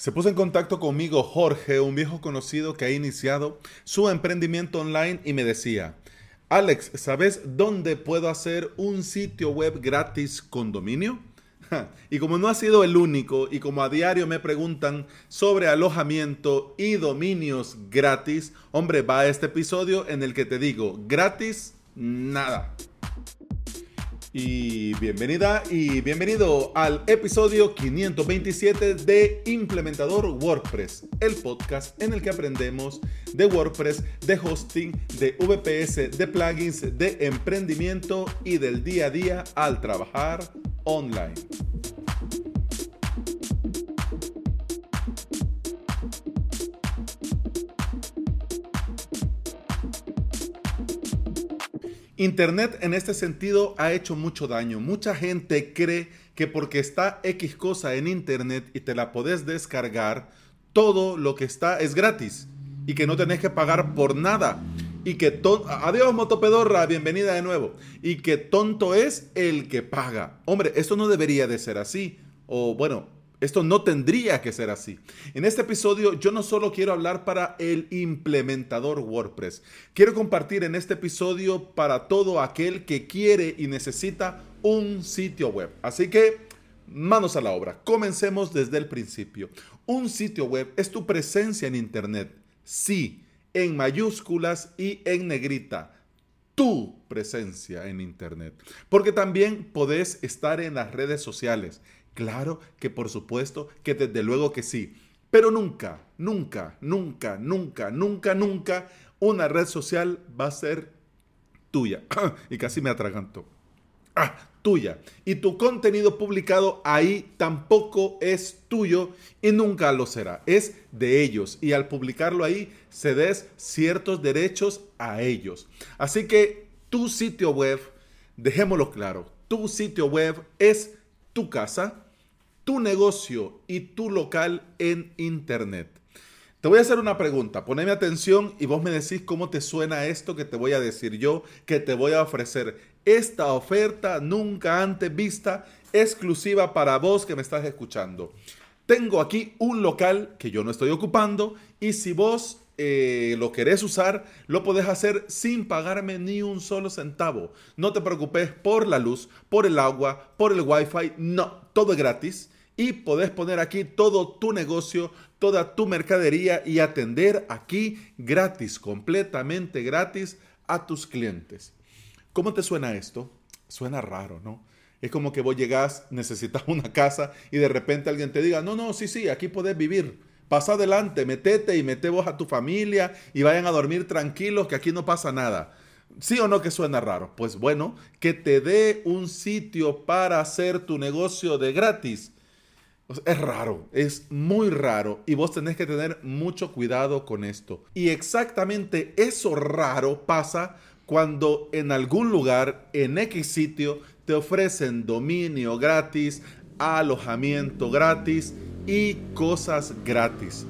Se puso en contacto conmigo Jorge, un viejo conocido que ha iniciado su emprendimiento online y me decía, Alex, ¿sabes dónde puedo hacer un sitio web gratis con dominio? Y como no ha sido el único y como a diario me preguntan sobre alojamiento y dominios gratis, hombre, va a este episodio en el que te digo, gratis, nada. Y bienvenida y bienvenido al episodio 527 de Implementador WordPress, el podcast en el que aprendemos de WordPress, de hosting, de VPS, de plugins, de emprendimiento y del día a día al trabajar online. Internet en este sentido ha hecho mucho daño. Mucha gente cree que porque está X cosa en Internet y te la podés descargar, todo lo que está es gratis y que no tenés que pagar por nada. Y que tonto, adiós motopedorra, bienvenida de nuevo. Y que tonto es el que paga. Hombre, esto no debería de ser así. O bueno, esto no tendría que ser así. En este episodio yo no solo quiero hablar para el implementador WordPress, quiero compartir en este episodio para todo aquel que quiere y necesita un sitio web. Así que manos a la obra. Comencemos desde el principio. Un sitio web es tu presencia en Internet. Sí, en mayúsculas y en negrita tu presencia en Internet. Porque también podés estar en las redes sociales. Claro que por supuesto que desde luego que sí. Pero nunca, nunca, nunca, nunca, nunca, nunca una red social va a ser tuya. y casi me atraganto. Ah, tuya. Y tu contenido publicado ahí tampoco es tuyo y nunca lo será. Es de ellos. Y al publicarlo ahí, se des ciertos derechos a ellos. Así que tu sitio web, dejémoslo claro, tu sitio web es tu casa, tu negocio y tu local en Internet. Te voy a hacer una pregunta, poneme atención y vos me decís cómo te suena esto que te voy a decir yo, que te voy a ofrecer. Esta oferta nunca antes vista, exclusiva para vos que me estás escuchando. Tengo aquí un local que yo no estoy ocupando y si vos eh, lo querés usar, lo podés hacer sin pagarme ni un solo centavo. No te preocupes por la luz, por el agua, por el wifi. No, todo es gratis. Y podés poner aquí todo tu negocio, toda tu mercadería y atender aquí gratis, completamente gratis a tus clientes. ¿Cómo te suena esto? Suena raro, ¿no? Es como que vos llegás, necesitas una casa y de repente alguien te diga, no, no, sí, sí, aquí podés vivir Pasa adelante, metete y mete vos a tu familia y vayan a dormir tranquilos que aquí no pasa nada. ¿Sí o no que suena raro? Pues bueno, que te dé un sitio para hacer tu negocio de gratis. Es raro, es muy raro y vos tenés que tener mucho cuidado con esto. Y exactamente eso raro pasa cuando en algún lugar, en X sitio, te ofrecen dominio gratis, alojamiento gratis y cosas gratis.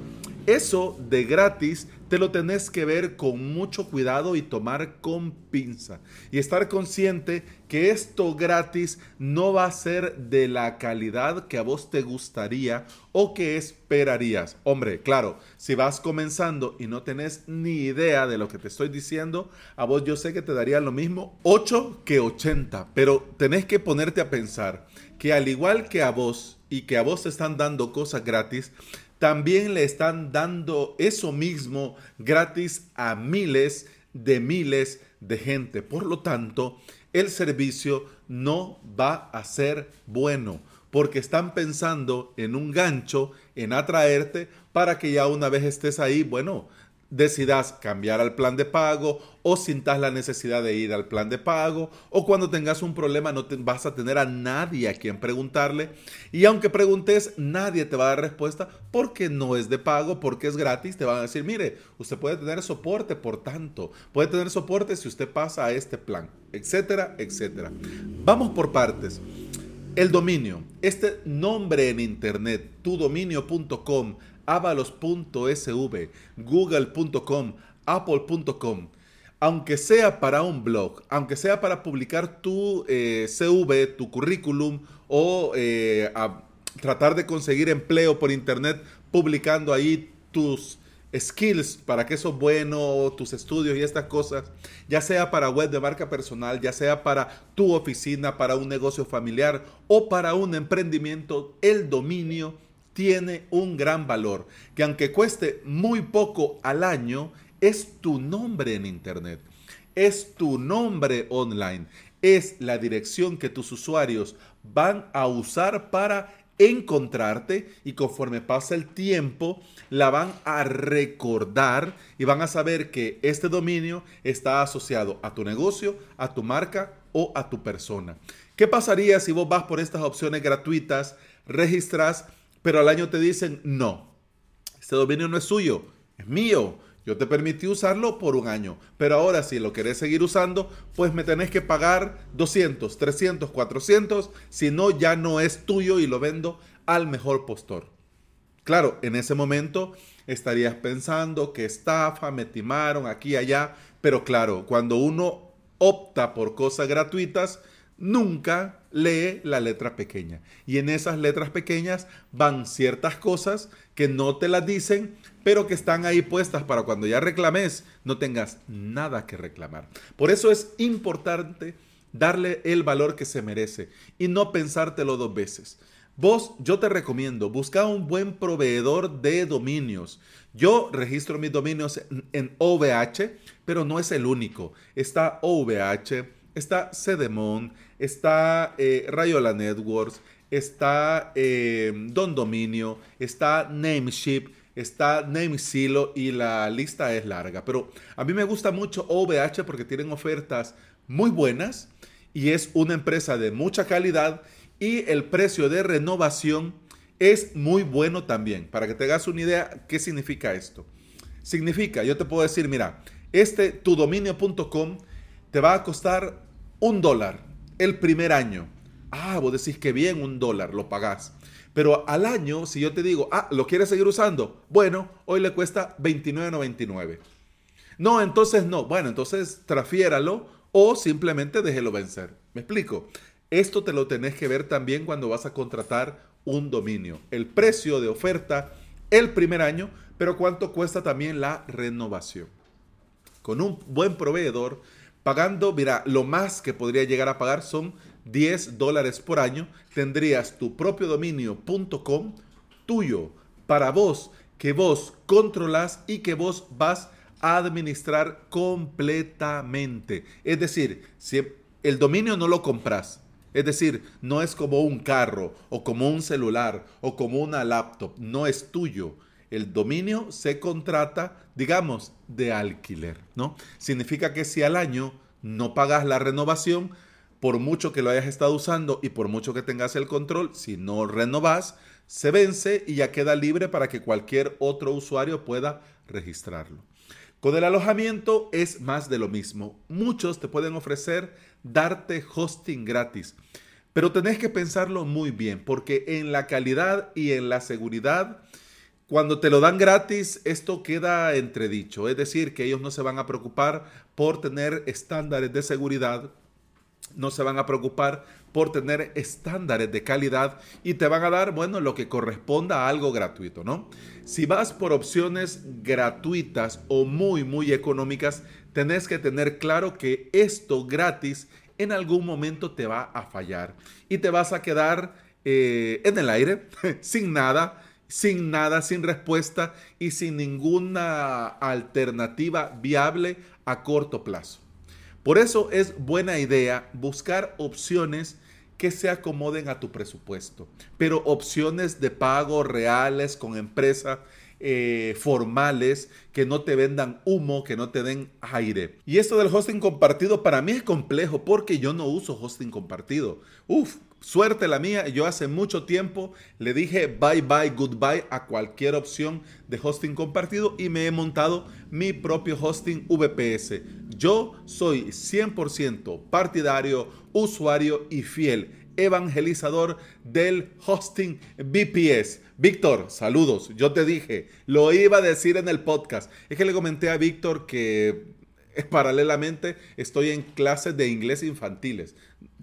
Eso de gratis te lo tenés que ver con mucho cuidado y tomar con pinza. Y estar consciente que esto gratis no va a ser de la calidad que a vos te gustaría o que esperarías. Hombre, claro, si vas comenzando y no tenés ni idea de lo que te estoy diciendo, a vos yo sé que te daría lo mismo 8 que 80. Pero tenés que ponerte a pensar que al igual que a vos y que a vos te están dando cosas gratis, también le están dando eso mismo gratis a miles de miles de gente. Por lo tanto, el servicio no va a ser bueno porque están pensando en un gancho, en atraerte para que ya una vez estés ahí, bueno, decidas cambiar al plan de pago o sintas la necesidad de ir al plan de pago o cuando tengas un problema no te, vas a tener a nadie a quien preguntarle y aunque preguntes nadie te va a dar respuesta porque no es de pago, porque es gratis, te van a decir, mire, usted puede tener soporte por tanto, puede tener soporte si usted pasa a este plan, etcétera, etcétera. Vamos por partes. El dominio, este nombre en internet, tudominio.com, avalos.sv, google.com, apple.com, aunque sea para un blog, aunque sea para publicar tu eh, CV, tu currículum o eh, tratar de conseguir empleo por internet publicando ahí tus skills para que eso es bueno, tus estudios y estas cosas, ya sea para web de marca personal, ya sea para tu oficina, para un negocio familiar o para un emprendimiento, el dominio tiene un gran valor, que aunque cueste muy poco al año, es tu nombre en Internet, es tu nombre online, es la dirección que tus usuarios van a usar para encontrarte y conforme pasa el tiempo la van a recordar y van a saber que este dominio está asociado a tu negocio, a tu marca o a tu persona. ¿Qué pasaría si vos vas por estas opciones gratuitas, registras, pero al año te dicen no? Este dominio no es suyo, es mío yo te permití usarlo por un año, pero ahora si lo querés seguir usando, pues me tenés que pagar 200, 300, 400, si no ya no es tuyo y lo vendo al mejor postor. Claro, en ese momento estarías pensando que estafa, me timaron aquí y allá, pero claro, cuando uno opta por cosas gratuitas, nunca lee la letra pequeña. Y en esas letras pequeñas van ciertas cosas que no te las dicen, pero que están ahí puestas para cuando ya reclames no tengas nada que reclamar. Por eso es importante darle el valor que se merece y no pensártelo dos veces. Vos, yo te recomiendo, busca un buen proveedor de dominios. Yo registro mis dominios en, OVH, pero no es el único. Está OVH, está Cedemon, está eh, Rayola Networks, está eh, Don Dominio, está Nameship, está Namesilo y la lista es larga. Pero a mí me gusta mucho OVH porque tienen ofertas muy buenas y es una empresa de mucha calidad y el precio de renovación es muy bueno también. Para que te hagas una idea, ¿qué significa esto? Significa, yo te puedo decir, mira, este tudominio.com te va a costar un dólar el primer año. Ah, vos decís que bien, un dólar, lo pagás. Pero al año, si yo te digo, ah, ¿lo quieres seguir usando? Bueno, hoy le cuesta $29.99. No, entonces no. Bueno, entonces trafiéralo o simplemente déjelo vencer. ¿Me explico? Esto te lo tenés que ver también cuando vas a contratar un dominio. El precio de oferta el primer año, pero cuánto cuesta también la renovación. Con un buen proveedor, pagando, mira, lo más que podría llegar a pagar son 10 dólares por año, tendrías tu propio dominio.com tuyo para vos, que vos controlas y que vos vas a administrar completamente. Es decir, si el dominio no lo compras, es decir, no es como un carro o como un celular o como una laptop, no es tuyo. El dominio se contrata, digamos, de alquiler, ¿no? Significa que si al año no pagas la renovación, por mucho que lo hayas estado usando y por mucho que tengas el control, si no renovas, se vence y ya queda libre para que cualquier otro usuario pueda registrarlo. Con el alojamiento es más de lo mismo. Muchos te pueden ofrecer darte hosting gratis, pero tenés que pensarlo muy bien porque en la calidad y en la seguridad, cuando te lo dan gratis, esto queda entredicho. Es decir, que ellos no se van a preocupar por tener estándares de seguridad no se van a preocupar por tener estándares de calidad y te van a dar, bueno, lo que corresponda a algo gratuito, ¿no? Si vas por opciones gratuitas o muy, muy económicas, tenés que tener claro que esto gratis en algún momento te va a fallar y te vas a quedar eh, en el aire, sin nada, sin nada, sin respuesta y sin ninguna alternativa viable a corto plazo. Por eso es buena idea buscar opciones que se acomoden a tu presupuesto, pero opciones de pago reales con empresas eh, formales que no te vendan humo, que no te den aire. Y esto del hosting compartido para mí es complejo porque yo no uso hosting compartido. Uf, Suerte la mía, yo hace mucho tiempo le dije bye bye, goodbye a cualquier opción de hosting compartido y me he montado mi propio hosting VPS. Yo soy 100% partidario, usuario y fiel evangelizador del hosting VPS. Víctor, saludos. Yo te dije, lo iba a decir en el podcast. Es que le comenté a Víctor que paralelamente estoy en clases de inglés infantiles.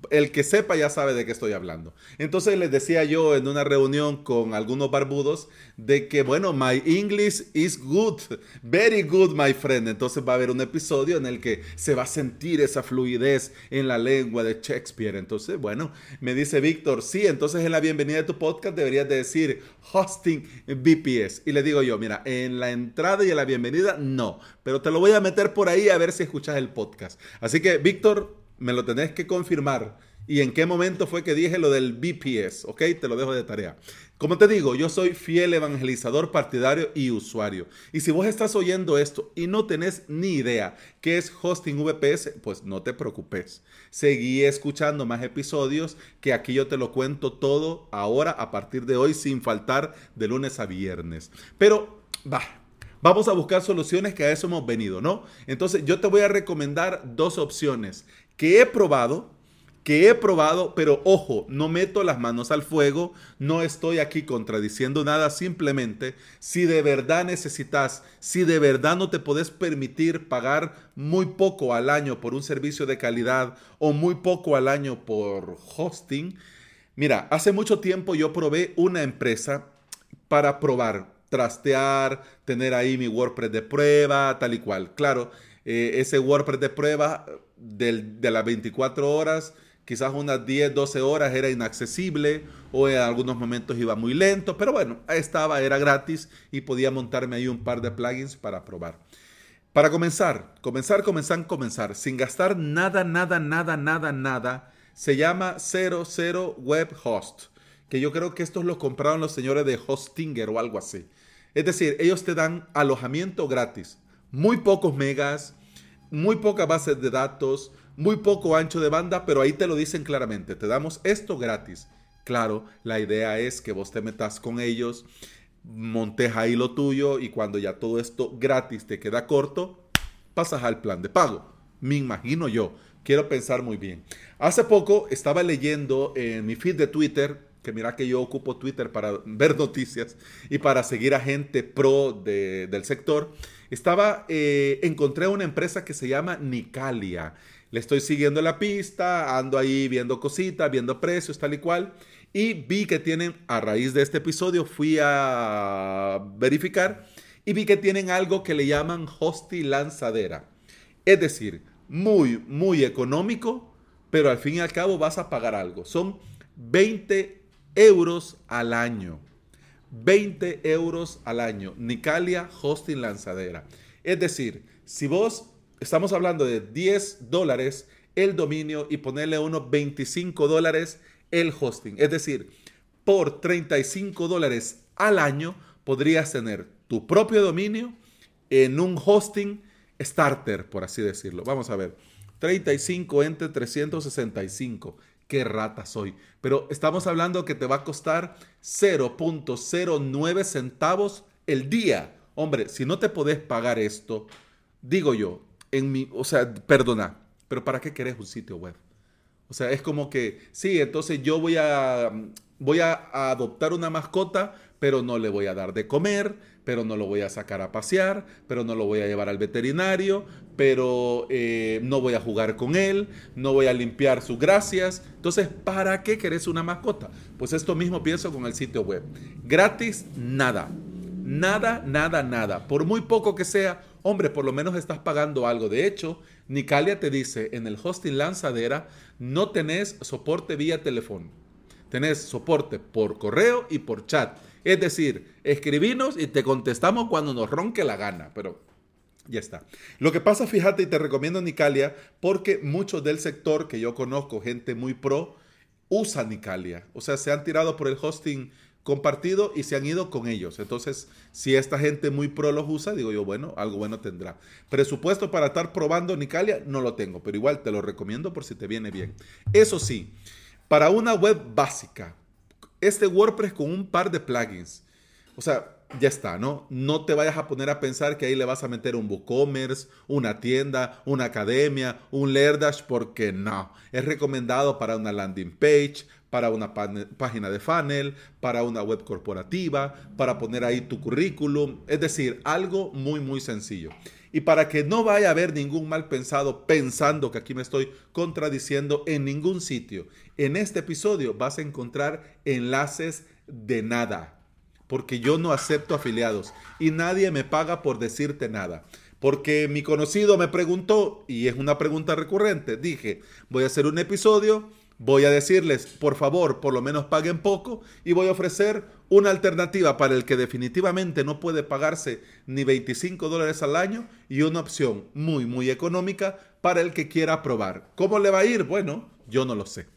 El que sepa ya sabe de qué estoy hablando. Entonces les decía yo en una reunión con algunos barbudos de que, bueno, my English is good, very good, my friend. Entonces va a haber un episodio en el que se va a sentir esa fluidez en la lengua de Shakespeare. Entonces, bueno, me dice Víctor, sí, entonces en la bienvenida de tu podcast deberías de decir hosting BPS. Y le digo yo, mira, en la entrada y en la bienvenida no, pero te lo voy a meter por ahí a ver si escuchas el podcast. Así que, Víctor, me lo tenés que confirmar. ¿Y en qué momento fue que dije lo del BPS? ¿Ok? Te lo dejo de tarea. Como te digo, yo soy fiel evangelizador partidario y usuario. Y si vos estás oyendo esto y no tenés ni idea qué es hosting VPS, pues no te preocupes. Seguí escuchando más episodios que aquí yo te lo cuento todo ahora a partir de hoy sin faltar de lunes a viernes. Pero, va, Vamos a buscar soluciones que a eso hemos venido, ¿no? Entonces yo te voy a recomendar dos opciones que he probado, que he probado, pero ojo, no meto las manos al fuego, no estoy aquí contradiciendo nada, simplemente si de verdad necesitas, si de verdad no te puedes permitir pagar muy poco al año por un servicio de calidad o muy poco al año por hosting, mira, hace mucho tiempo yo probé una empresa para probar, trastear, tener ahí mi WordPress de prueba, tal y cual. Claro, eh, ese WordPress de prueba de las 24 horas, quizás unas 10, 12 horas era inaccesible o en algunos momentos iba muy lento, pero bueno, estaba, era gratis y podía montarme ahí un par de plugins para probar. Para comenzar, comenzar, comenzar, comenzar, sin gastar nada, nada, nada, nada, nada, se llama 00 Web Host, que yo creo que estos los compraron los señores de Hostinger o algo así. Es decir, ellos te dan alojamiento gratis, muy pocos megas, muy pocas bases de datos, muy poco ancho de banda, pero ahí te lo dicen claramente, te damos esto gratis. Claro, la idea es que vos te metas con ellos, montes ahí lo tuyo y cuando ya todo esto gratis te queda corto, pasas al plan de pago. Me imagino yo. Quiero pensar muy bien. Hace poco estaba leyendo en mi feed de Twitter, que mira que yo ocupo Twitter para ver noticias y para seguir a gente pro del sector, estaba, eh, encontré una empresa que se llama Nicalia. Le estoy siguiendo la pista, ando ahí viendo cositas, viendo precios, tal y cual. Y vi que tienen, a raíz de este episodio, fui a verificar y vi que tienen algo que le llaman hosti lanzadera. Es decir, muy, muy económico, pero al fin y al cabo vas a pagar algo. Son 20 euros al año. 20 euros al año. Nicalia Hosting Lanzadera. Es decir, si vos estamos hablando de 10 dólares el dominio y ponerle unos 25 dólares el hosting. Es decir, por 35 dólares al año podrías tener tu propio dominio en un hosting starter, por así decirlo. Vamos a ver. 35 entre 365 qué rata soy. Pero estamos hablando que te va a costar 0.09 centavos el día. Hombre, si no te podés pagar esto, digo yo, en mi, o sea, perdona, pero ¿para qué querés un sitio web? O sea, es como que, sí, entonces yo voy a, voy a adoptar una mascota, pero no le voy a dar de comer, pero no lo voy a sacar a pasear, pero no lo voy a llevar al veterinario, pero eh, no voy a jugar con él, no voy a limpiar sus gracias. Entonces, ¿para qué querés una mascota? Pues esto mismo pienso con el sitio web. Gratis, nada. Nada, nada, nada. Por muy poco que sea, hombre, por lo menos estás pagando algo. De hecho, Nicalia te dice, en el hosting lanzadera no tenés soporte vía teléfono. Tenés soporte por correo y por chat. Es decir, escribinos y te contestamos cuando nos ronque la gana, pero ya está. Lo que pasa, fíjate, y te recomiendo Nicalia, porque muchos del sector que yo conozco, gente muy pro, usa Nicalia. O sea, se han tirado por el hosting compartido y se han ido con ellos. Entonces, si esta gente muy pro los usa, digo yo, bueno, algo bueno tendrá. Presupuesto para estar probando Nicalia no lo tengo, pero igual te lo recomiendo por si te viene bien. Eso sí, para una web básica, este WordPress con un par de plugins. O sea, ya está, ¿no? No te vayas a poner a pensar que ahí le vas a meter un WooCommerce, una tienda, una academia, un Lerdash, porque no. Es recomendado para una landing page, para una página de funnel, para una web corporativa, para poner ahí tu currículum. Es decir, algo muy, muy sencillo. Y para que no vaya a haber ningún mal pensado pensando que aquí me estoy contradiciendo en ningún sitio, en este episodio vas a encontrar enlaces de nada, porque yo no acepto afiliados y nadie me paga por decirte nada. Porque mi conocido me preguntó, y es una pregunta recurrente, dije, voy a hacer un episodio Voy a decirles, por favor, por lo menos paguen poco y voy a ofrecer una alternativa para el que definitivamente no puede pagarse ni 25 dólares al año y una opción muy, muy económica para el que quiera probar. ¿Cómo le va a ir? Bueno, yo no lo sé.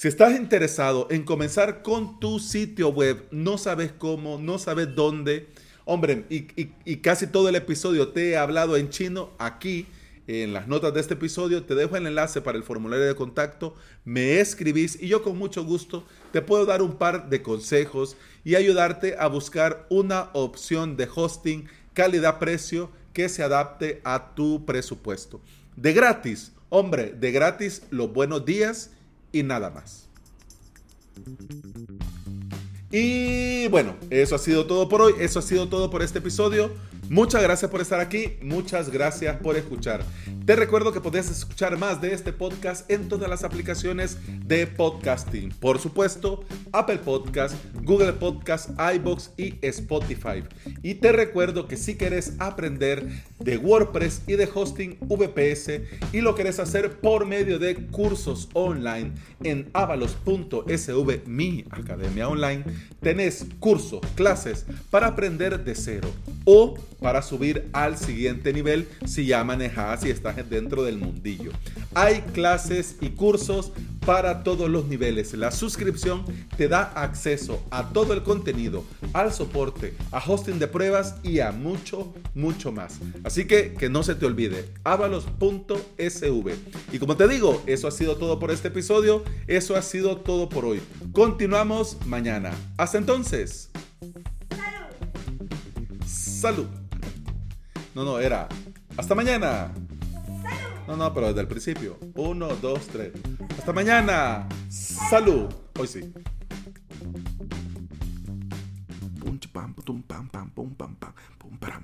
Si estás interesado en comenzar con tu sitio web, no sabes cómo, no sabes dónde, hombre, y, casi todo el episodio te he hablado en chino, aquí en las notas de este episodio te dejo el enlace para el formulario de contacto, me escribís y yo con mucho gusto te puedo dar un par de consejos y ayudarte a buscar una opción de hosting calidad-precio que se adapte a tu presupuesto. De gratis, hombre, de gratis los buenos días y nada más. Y bueno, eso ha sido todo por hoy, eso ha sido todo por este episodio. Muchas gracias por estar aquí, muchas gracias por escuchar. Te recuerdo que puedes escuchar más de este podcast en todas las aplicaciones de podcasting. Por supuesto, Apple Podcast, Google Podcast, iBox y Spotify. Y te recuerdo que si quieres aprender de WordPress y de hosting VPS y lo quieres hacer por medio de cursos online en avalos.sv, mi academia online, tenés cursos, clases para aprender de cero o para subir al siguiente nivel si ya manejas y estás dentro del mundillo. Hay clases y cursos para todos los niveles. La suscripción te da acceso a todo el contenido, al soporte, a hosting de pruebas y a mucho, mucho más. Así que que no se te olvide, avalos.sv. Y como te digo, eso ha sido todo por este episodio, eso ha sido todo por hoy. Continuamos mañana. Hasta entonces. Salud. No, no, era. Hasta mañana. No, no, pero desde el principio. Uno, dos, tres. Hasta mañana. Salud. Hoy sí. Pum, pam, pum, pam, pam, pum, pam, pam, pum, pam.